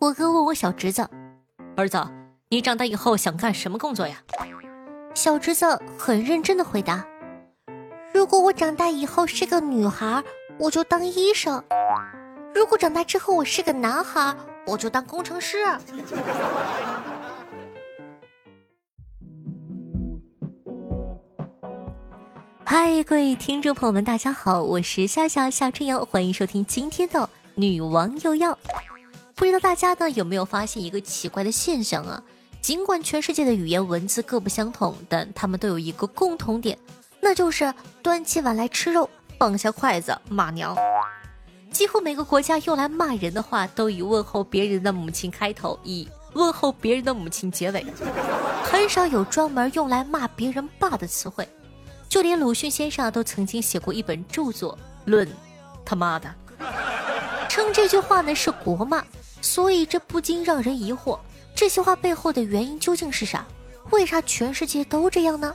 我哥问我小侄子：“儿子，你长大以后想干什么工作呀？”小侄子很认真的回答：“如果我长大以后是个女孩，我就当医生；如果长大之后我是个男孩，我就当工程师。”嗨，各位听众朋友们，大家好，我是夏夏夏春瑶，欢迎收听今天的女王又要。不知道大家呢有没有发现一个奇怪的现象啊？尽管全世界的语言文字各不相同，但他们都有一个共同点，那就是端起碗来吃肉，放下筷子骂娘。几乎每个国家用来骂人的话，都以问候别人的母亲开头，以问候别人的母亲结尾，很少有专门用来骂别人爸的词汇。就连鲁迅先生都曾经写过一本著作《论他妈的》，称这句话呢是国骂，所以这不禁让人疑惑，这些话背后的原因究竟是啥？为啥全世界都这样呢？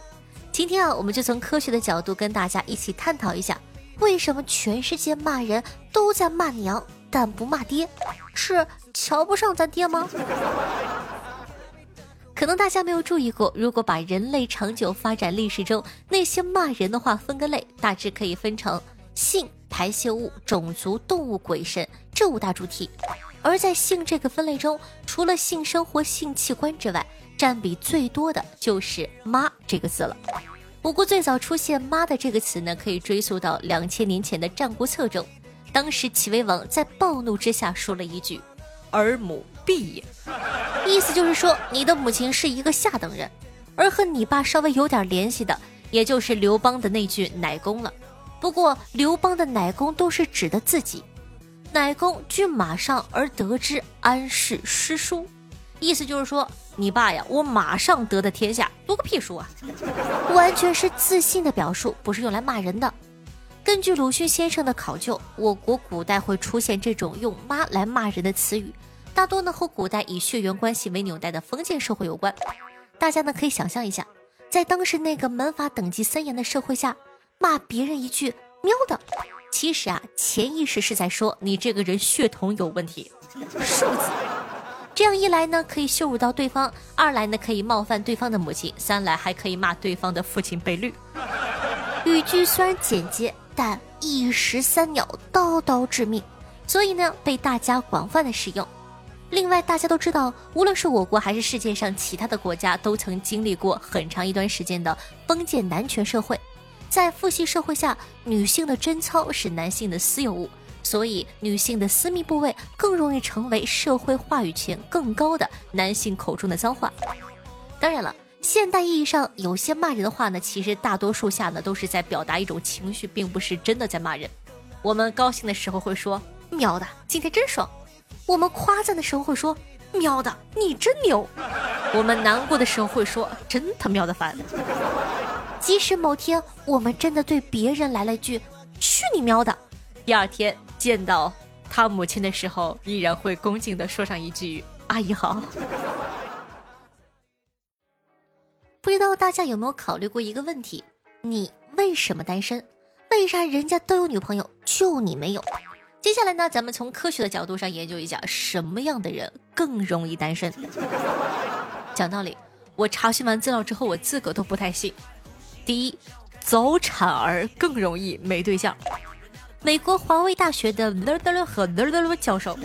今天啊，我们就从科学的角度跟大家一起探讨一下，为什么全世界骂人都在骂娘，但不骂爹？是瞧不上咱爹吗？可能大家没有注意过，如果把人类长久发展历史中那些骂人的话分个类，大致可以分成性、排泄物、种族、动物、鬼神这五大主题。而在性这个分类中，除了性生活、性器官之外，占比最多的就是“妈”这个字了。不过最早出现“妈”的这个词呢，可以追溯到两千年前的《战国策》中，当时齐威王在暴怒之下说了一句：“儿母必也。”意思就是说，你的母亲是一个下等人，而和你爸稍微有点联系的，也就是刘邦的那句奶公了。不过，刘邦的奶公都是指的自己，乃公据马上而得之安氏诗书，意思就是说，你爸呀，我马上得的天下，读个屁书啊！完全是自信的表述，不是用来骂人的。根据鲁迅先生的考究，我国古代会出现这种用妈来骂人的词语。大多呢和古代以血缘关系为纽带的封建社会有关。大家呢可以想象一下，在当时那个门阀等级森严的社会下，骂别人一句“喵的”，其实啊潜意识是在说你这个人血统有问题。数字，这样一来呢可以羞辱到对方，二来呢可以冒犯对方的母亲，三来还可以骂对方的父亲被绿。语句虽然简洁，但一石三鸟，刀刀致命，所以呢被大家广泛的使用。另外，大家都知道，无论是我国还是世界上其他的国家，都曾经历过很长一段时间的封建男权社会。在父系社会下，女性的贞操是男性的私有物，所以女性的私密部位更容易成为社会话语权更高的男性口中的脏话。当然了，现代意义上有些骂人的话呢，其实大多数下呢都是在表达一种情绪，并不是真的在骂人。我们高兴的时候会说：“喵的，今天真爽。”我们夸赞的时候会说：“喵的，你真牛。”我们难过的时候会说：“真他喵的烦。”即使某天我们真的对别人来了句“去你喵的”，第二天见到他母亲的时候，依然会恭敬的说上一句“阿姨好”。不知道大家有没有考虑过一个问题：你为什么单身？为啥人家都有女朋友，就你没有？接下来呢，咱们从科学的角度上研究一下，什么样的人更容易单身。讲道理，我查询完资料之后，我自个都不太信。第一，早产儿更容易没对象。美国华威大学的勒德勒和勒德勒教授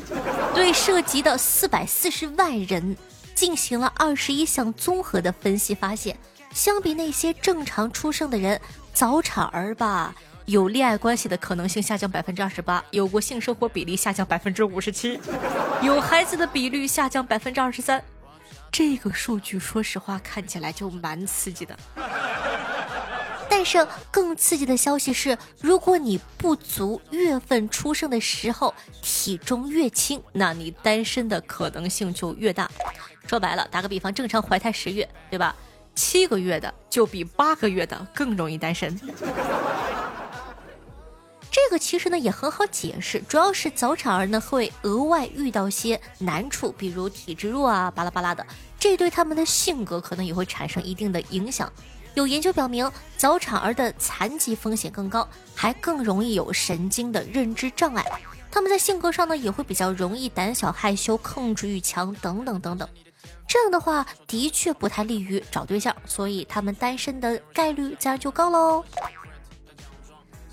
对涉及的四百四十万人进行了二十一项综合的分析，发现，相比那些正常出生的人，早产儿吧。有恋爱关系的可能性下降百分之二十八，有过性生活比例下降百分之五十七，有孩子的比率下降百分之二十三。这个数据说实话看起来就蛮刺激的。但是更刺激的消息是，如果你不足月份出生的时候体重越轻，那你单身的可能性就越大。说白了，打个比方，正常怀胎十月，对吧？七个月的就比八个月的更容易单身。这个其实呢也很好解释，主要是早产儿呢会额外遇到些难处，比如体质弱啊，巴拉巴拉的，这对他们的性格可能也会产生一定的影响。有研究表明，早产儿的残疾风险更高，还更容易有神经的认知障碍。他们在性格上呢也会比较容易胆小害羞、控制欲强等等等等。这样的话的确不太利于找对象，所以他们单身的概率自然就高喽。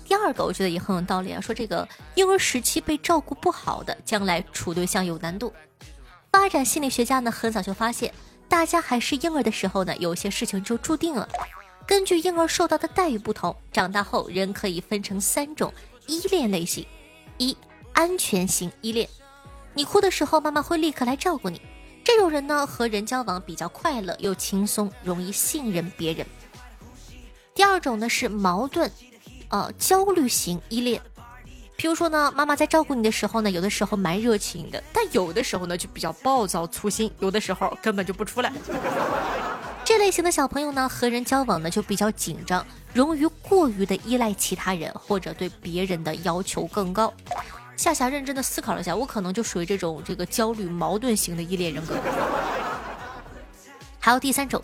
第二个我觉得也很有道理啊，说这个婴儿时期被照顾不好的，将来处对象有难度。发展心理学家呢很早就发现，大家还是婴儿的时候呢，有些事情就注定了。根据婴儿受到的待遇不同，长大后人可以分成三种依恋类型：一、安全型依恋，你哭的时候，妈妈会立刻来照顾你。这种人呢，和人交往比较快乐又轻松，容易信任别人。第二种呢是矛盾，呃，焦虑型依恋。比如说呢，妈妈在照顾你的时候呢，有的时候蛮热情的，但有的时候呢就比较暴躁粗心，有的时候根本就不出来。这类型的小朋友呢，和人交往呢就比较紧张，容易过于的依赖其他人，或者对别人的要求更高。夏夏认真的思考了一下，我可能就属于这种这个焦虑矛盾型的依恋人格。还有第三种，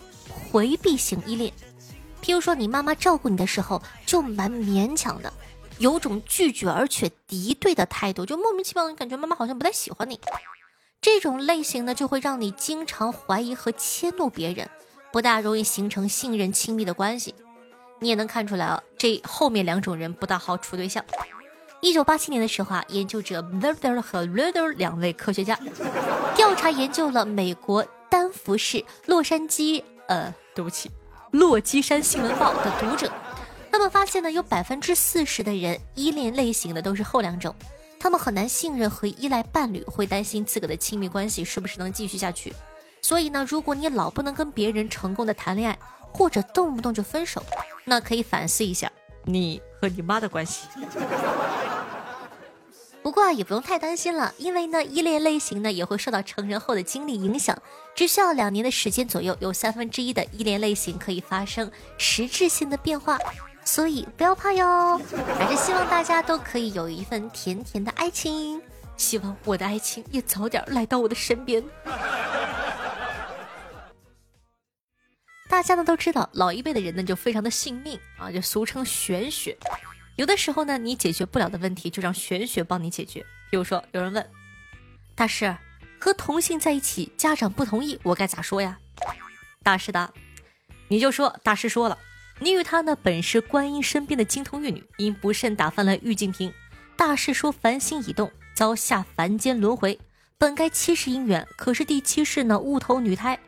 回避型依恋，譬如说你妈妈照顾你的时候就蛮勉强的。有种拒绝而且敌对的态度，就莫名其妙，的感觉妈妈好像不太喜欢你。这种类型呢，就会让你经常怀疑和迁怒别人，不大容易形成信任亲密的关系。你也能看出来啊，这后面两种人不大好处对象。一九八七年的时候啊，研究者 v e r d e r 和 r e d e r 两位科学家 调查研究了美国丹佛市洛杉矶呃，对不起，洛基山新闻报的读者。他们发现呢，有百分之四十的人依恋类型的都是后两种，他们很难信任和依赖伴侣，会担心自个的亲密关系是不是能继续下去。所以呢，如果你老不能跟别人成功的谈恋爱，或者动不动就分手，那可以反思一下你和你妈的关系。不过啊，也不用太担心了，因为呢，依恋类型呢也会受到成人后的经历影响，只需要两年的时间左右，有三分之一的依恋类型可以发生实质性的变化。所以不要怕哟，还是希望大家都可以有一份甜甜的爱情。希望我的爱情也早点来到我的身边。大家呢都知道，老一辈的人呢就非常的信命啊，就俗称玄学。有的时候呢，你解决不了的问题，就让玄学帮你解决。比如说，有人问大师，和同性在一起，家长不同意，我该咋说呀？大师答，你就说大师说了。你与他呢，本是观音身边的金童玉女，因不慎打翻了玉净瓶。大师说凡心已动，遭下凡间轮回。本该七世姻缘，可是第七世呢，误投女胎。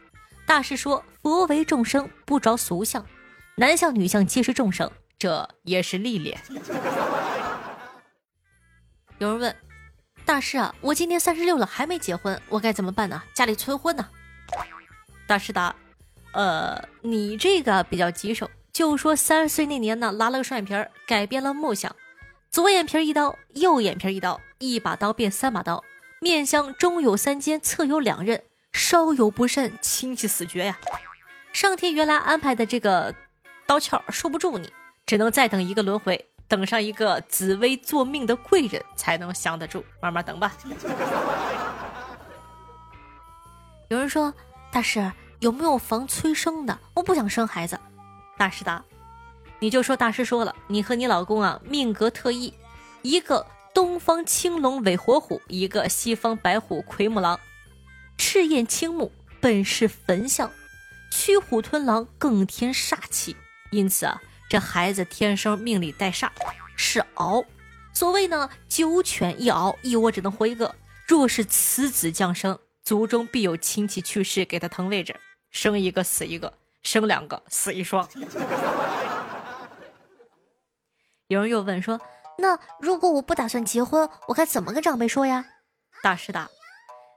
大师说佛为众生，不着俗相，男相女相皆是众生，这也是历练。有人问大师啊，我今年三十六了，还没结婚，我该怎么办呢？家里催婚呢？大师答：呃，你这个比较棘手。就说三十岁那年呢，拉了个双眼皮儿，改变了梦想，左眼皮一刀，右眼皮一刀，一把刀变三把刀，面相中有三尖，侧有两刃，稍有不慎，亲戚死绝呀！上天原来安排的这个刀鞘收不住你，只能再等一个轮回，等上一个紫薇做命的贵人，才能降得住。慢慢等吧。有人说，大师有没有防催生的？我不想生孩子。大师答：“你就说大师说了，你和你老公啊命格特异，一个东方青龙尾活虎，一个西方白虎奎木狼，赤焰青木本是焚相，驱虎吞狼更添煞气。因此啊，这孩子天生命里带煞，是熬。所谓呢，九犬一獒，一窝只能活一个。若是此子降生，族中必有亲戚去世，给他腾位置，生一个死一个。”生两个死一双。有人又问说：“那如果我不打算结婚，我该怎么跟长辈说呀？”大师答：“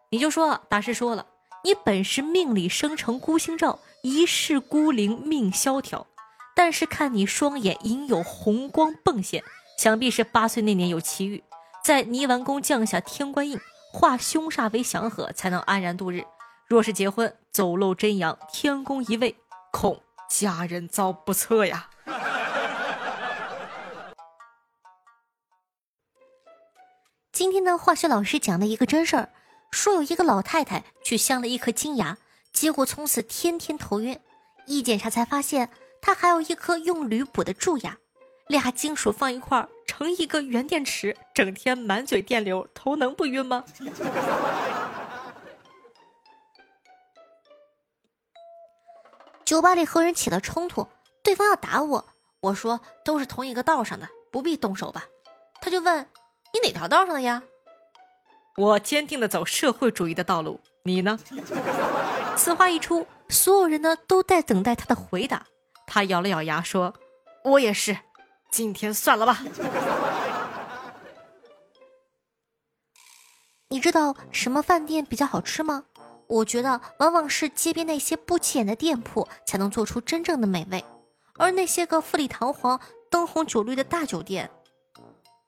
你就说，大师说了，你本是命里生成孤星照，一世孤零命萧条。但是看你双眼隐有红光迸现，想必是八岁那年有奇遇，在泥丸宫降下天官印，化凶煞为祥和，才能安然度日。若是结婚，走漏真阳，天宫一位。”恐家人遭不测呀！今天的，化学老师讲了一个真事儿，说有一个老太太去镶了一颗金牙，结果从此天天头晕。一检查才发现，她还有一颗用铝补的蛀牙。俩金属放一块儿成一个圆电池，整天满嘴电流，头能不晕吗？酒吧里和人起了冲突，对方要打我，我说都是同一个道上的，不必动手吧。他就问你哪条道上的呀？我坚定的走社会主义的道路，你呢？此话一出，所有人呢都在等待他的回答。他咬了咬牙说：“我也是，今天算了吧。”你知道什么饭店比较好吃吗？我觉得往往是街边那些不起眼的店铺才能做出真正的美味，而那些个富丽堂皇、灯红酒绿的大酒店，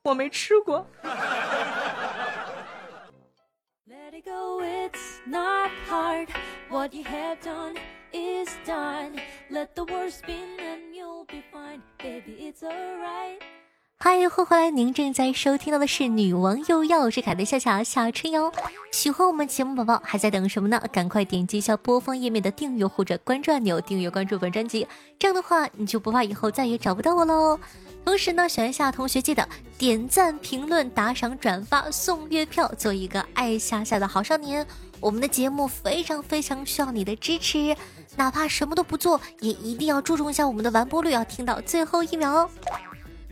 我没吃过。嗨，欢迎回来！您正在收听到的是《女王又要》，我是凯的夏夏夏春瑶。喜欢我们节目宝宝还在等什么呢？赶快点击一下播放页面的订阅或者关注按钮，订阅关注本专辑。这样的话，你就不怕以后再也找不到我喽。同时呢，喜欢夏同学记得点赞、评论、打赏、转发、送月票，做一个爱夏夏的好少年。我们的节目非常非常需要你的支持，哪怕什么都不做，也一定要注重一下我们的完播率，要听到最后一秒哦。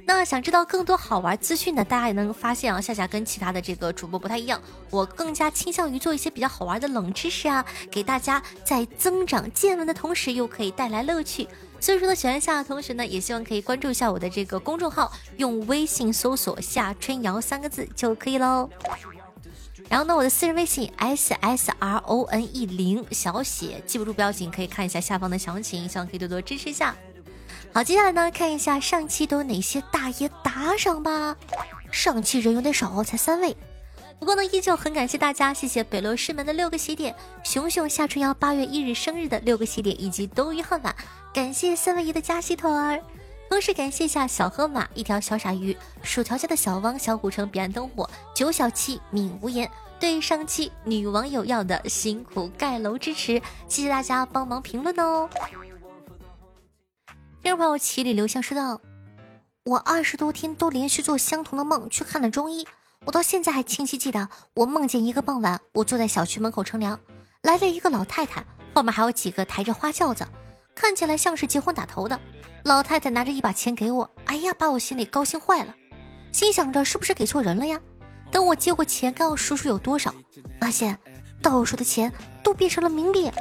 那想知道更多好玩资讯的，大家也能发现啊，夏夏跟其他的这个主播不太一样，我更加倾向于做一些比较好玩的冷知识啊，给大家在增长见闻的同时，又可以带来乐趣。所以说呢，喜欢夏的同学呢，也希望可以关注一下我的这个公众号，用微信搜索“夏春瑶”三个字就可以喽。然后呢，我的私人微信 s s r o n e 零小写，记不住不要紧，可以看一下下方的详情，希望可以多多支持一下。好，接下来呢，看一下上期都有哪些大爷打赏吧。上期人有点少，才三位，不过呢，依旧很感谢大家，谢谢北洛师门的六个喜点，熊熊夏春瑶八月一日生日的六个喜点，以及多余号码，感谢三位姨的加喜团儿。同时感谢一下小河马、一条小傻鱼、薯条家的小汪、小古城、彼岸灯火、九小七、敏无言对上期女网友要的辛苦盖楼支持，谢谢大家帮忙评论哦。第二朋友齐里留香说道：“我二十多天都连续做相同的梦，去看了中医。我到现在还清晰记得，我梦见一个傍晚，我坐在小区门口乘凉，来了一个老太太，后面还有几个抬着花轿子，看起来像是结婚打头的。老太太拿着一把钱给我，哎呀，把我心里高兴坏了，心想着是不是给错人了呀？等我接过钱，刚要数数有多少，发现到手的钱都变成了冥币，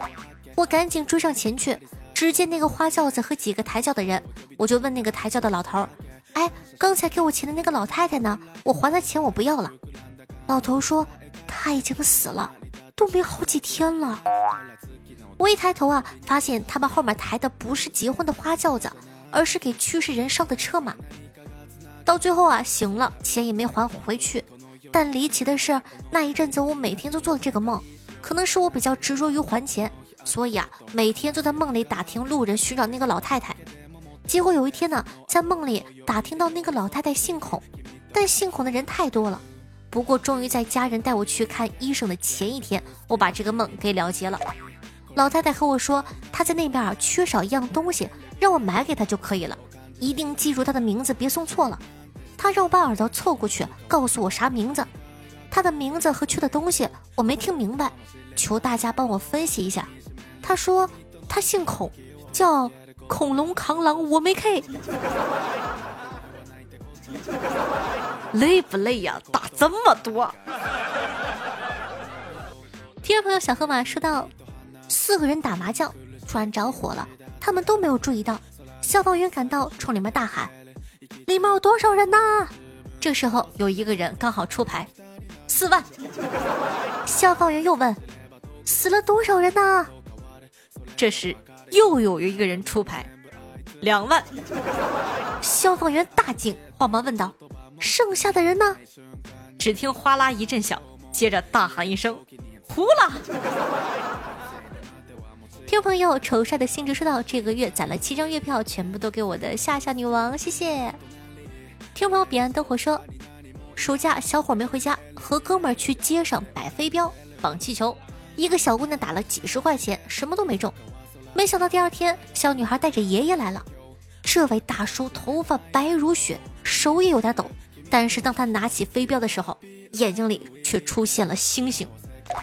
我赶紧追上前去。”只见那个花轿子和几个抬轿的人，我就问那个抬轿的老头：“哎，刚才给我钱的那个老太太呢？我还他钱，我不要了。”老头说：“她已经死了，都没好几天了。”我一抬头啊，发现他们后面抬的不是结婚的花轿子，而是给去世人上的车马。到最后啊，醒了，钱也没还回去。但离奇的是，那一阵子我每天都做了这个梦，可能是我比较执着于还钱。所以啊，每天都在梦里打听路人，寻找那个老太太。结果有一天呢，在梦里打听到那个老太太姓孔，但姓孔的人太多了。不过终于在家人带我去看医生的前一天，我把这个梦给了结了。老太太和我说，她在那边啊缺少一样东西，让我买给她就可以了。一定记住她的名字，别送错了。她让我把耳朵凑过去，告诉我啥名字。她的名字和缺的东西我没听明白，求大家帮我分析一下。他说他姓孔，叫恐龙扛狼，我没 K。累不累呀？打这么多。听众朋友小河马说道：四个人打麻将突然着火了，他们都没有注意到。消防员赶到，冲里面大喊：“里面有多少人呢？”这时候有一个人刚好出牌，四万。消防员又问：“死了多少人呢？”这时又有一个人出牌，两万。消防员大惊，慌忙问道：“剩下的人呢？”只听哗啦一阵响，接着大喊一声：“胡了！”听朋友丑帅的兴致说道：“这个月攒了七张月票，全部都给我的夏夏女王，谢谢。”听朋友彼岸灯火说：“暑假小伙没回家，和哥们儿去街上摆飞镖、绑气球。”一个小姑娘打了几十块钱，什么都没中。没想到第二天，小女孩带着爷爷来了。这位大叔头发白如雪，手也有点抖，但是当他拿起飞镖的时候，眼睛里却出现了星星。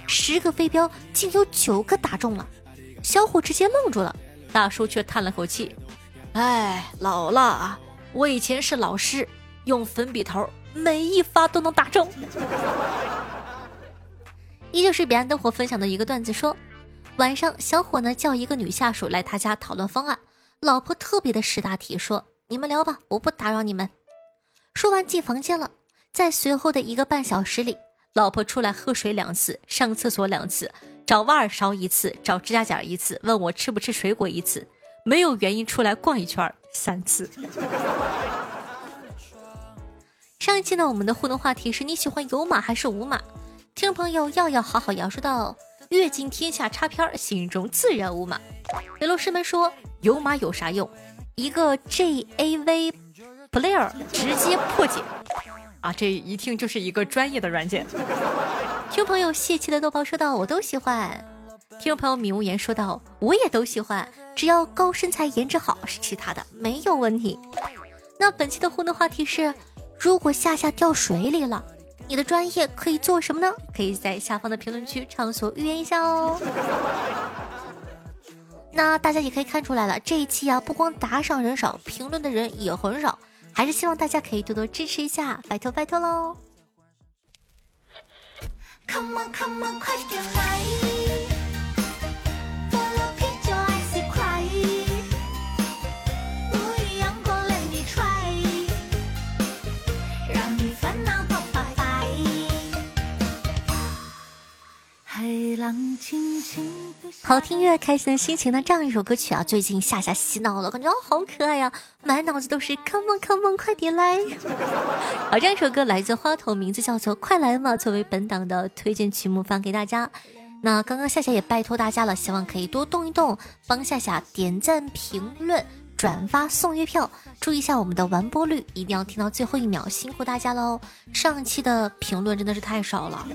十个飞镖竟有九个打中了，小伙直接愣住了。大叔却叹了口气：“哎，老了啊，我以前是老师，用粉笔头，每一发都能打中。”依旧是彼岸灯火分享的一个段子，说晚上小伙呢叫一个女下属来他家讨论方案，老婆特别的识大体，说：“你们聊吧，我不打扰你们。”说完进房间了，在随后的一个半小时里。老婆出来喝水两次，上厕所两次，找挖耳勺一次，找指甲剪一次，问我吃不吃水果一次，没有原因出来逛一圈三次。上一期呢，我们的互动话题是你喜欢有码还是无码？听众朋友要要好好摇说道阅尽天下插片，心中自然无马。雷洛师们说有马有啥用？一个 J A V Player 直接破解。啊，这一听就是一个专业的软件。听众朋友泄气的豆包说道：“我都喜欢。”听众朋友米无言说道：“我也都喜欢，只要高身材、颜值好，是其他的没有问题。”那本期的互动话题是：如果夏夏掉水里了，你的专业可以做什么呢？可以在下方的评论区畅所欲言一下哦。那大家也可以看出来了，这一期啊，不光打赏人少，评论的人也很少。还是希望大家可以多多支持一下，拜托拜托喽！好听越，开心的心情呢？这样一首歌曲啊，最近夏夏洗脑了，感觉好可爱呀，满脑子都是 Come on Come on，快点来！好，这样一首歌来自花头，名字叫做《快来嘛》，作为本档的推荐曲目放给大家。那刚刚夏夏也拜托大家了，希望可以多动一动，帮夏夏点赞、评论、转发、送月票，注意一下我们的完播率，一定要听到最后一秒，辛苦大家喽！上期的评论真的是太少了。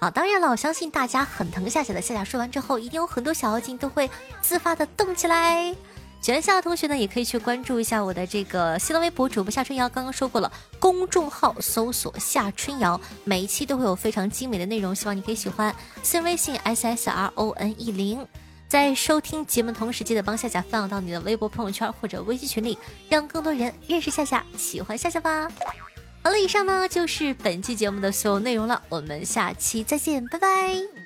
好，当然了，我相信大家很疼夏夏的。夏夏说完之后，一定有很多小妖精都会自发的动起来。喜欢夏的同学呢，也可以去关注一下我的这个新浪微博主播夏春瑶。刚刚说过了，公众号搜索夏春瑶，每一期都会有非常精美的内容，希望你可以喜欢。私人微信 s s r o n e 零，在收听节目同时，记得帮夏夏分享到你的微博朋友圈或者微信群里，让更多人认识夏夏，喜欢夏夏吧。好了，以上呢就是本期节目的所有内容了，我们下期再见，拜拜。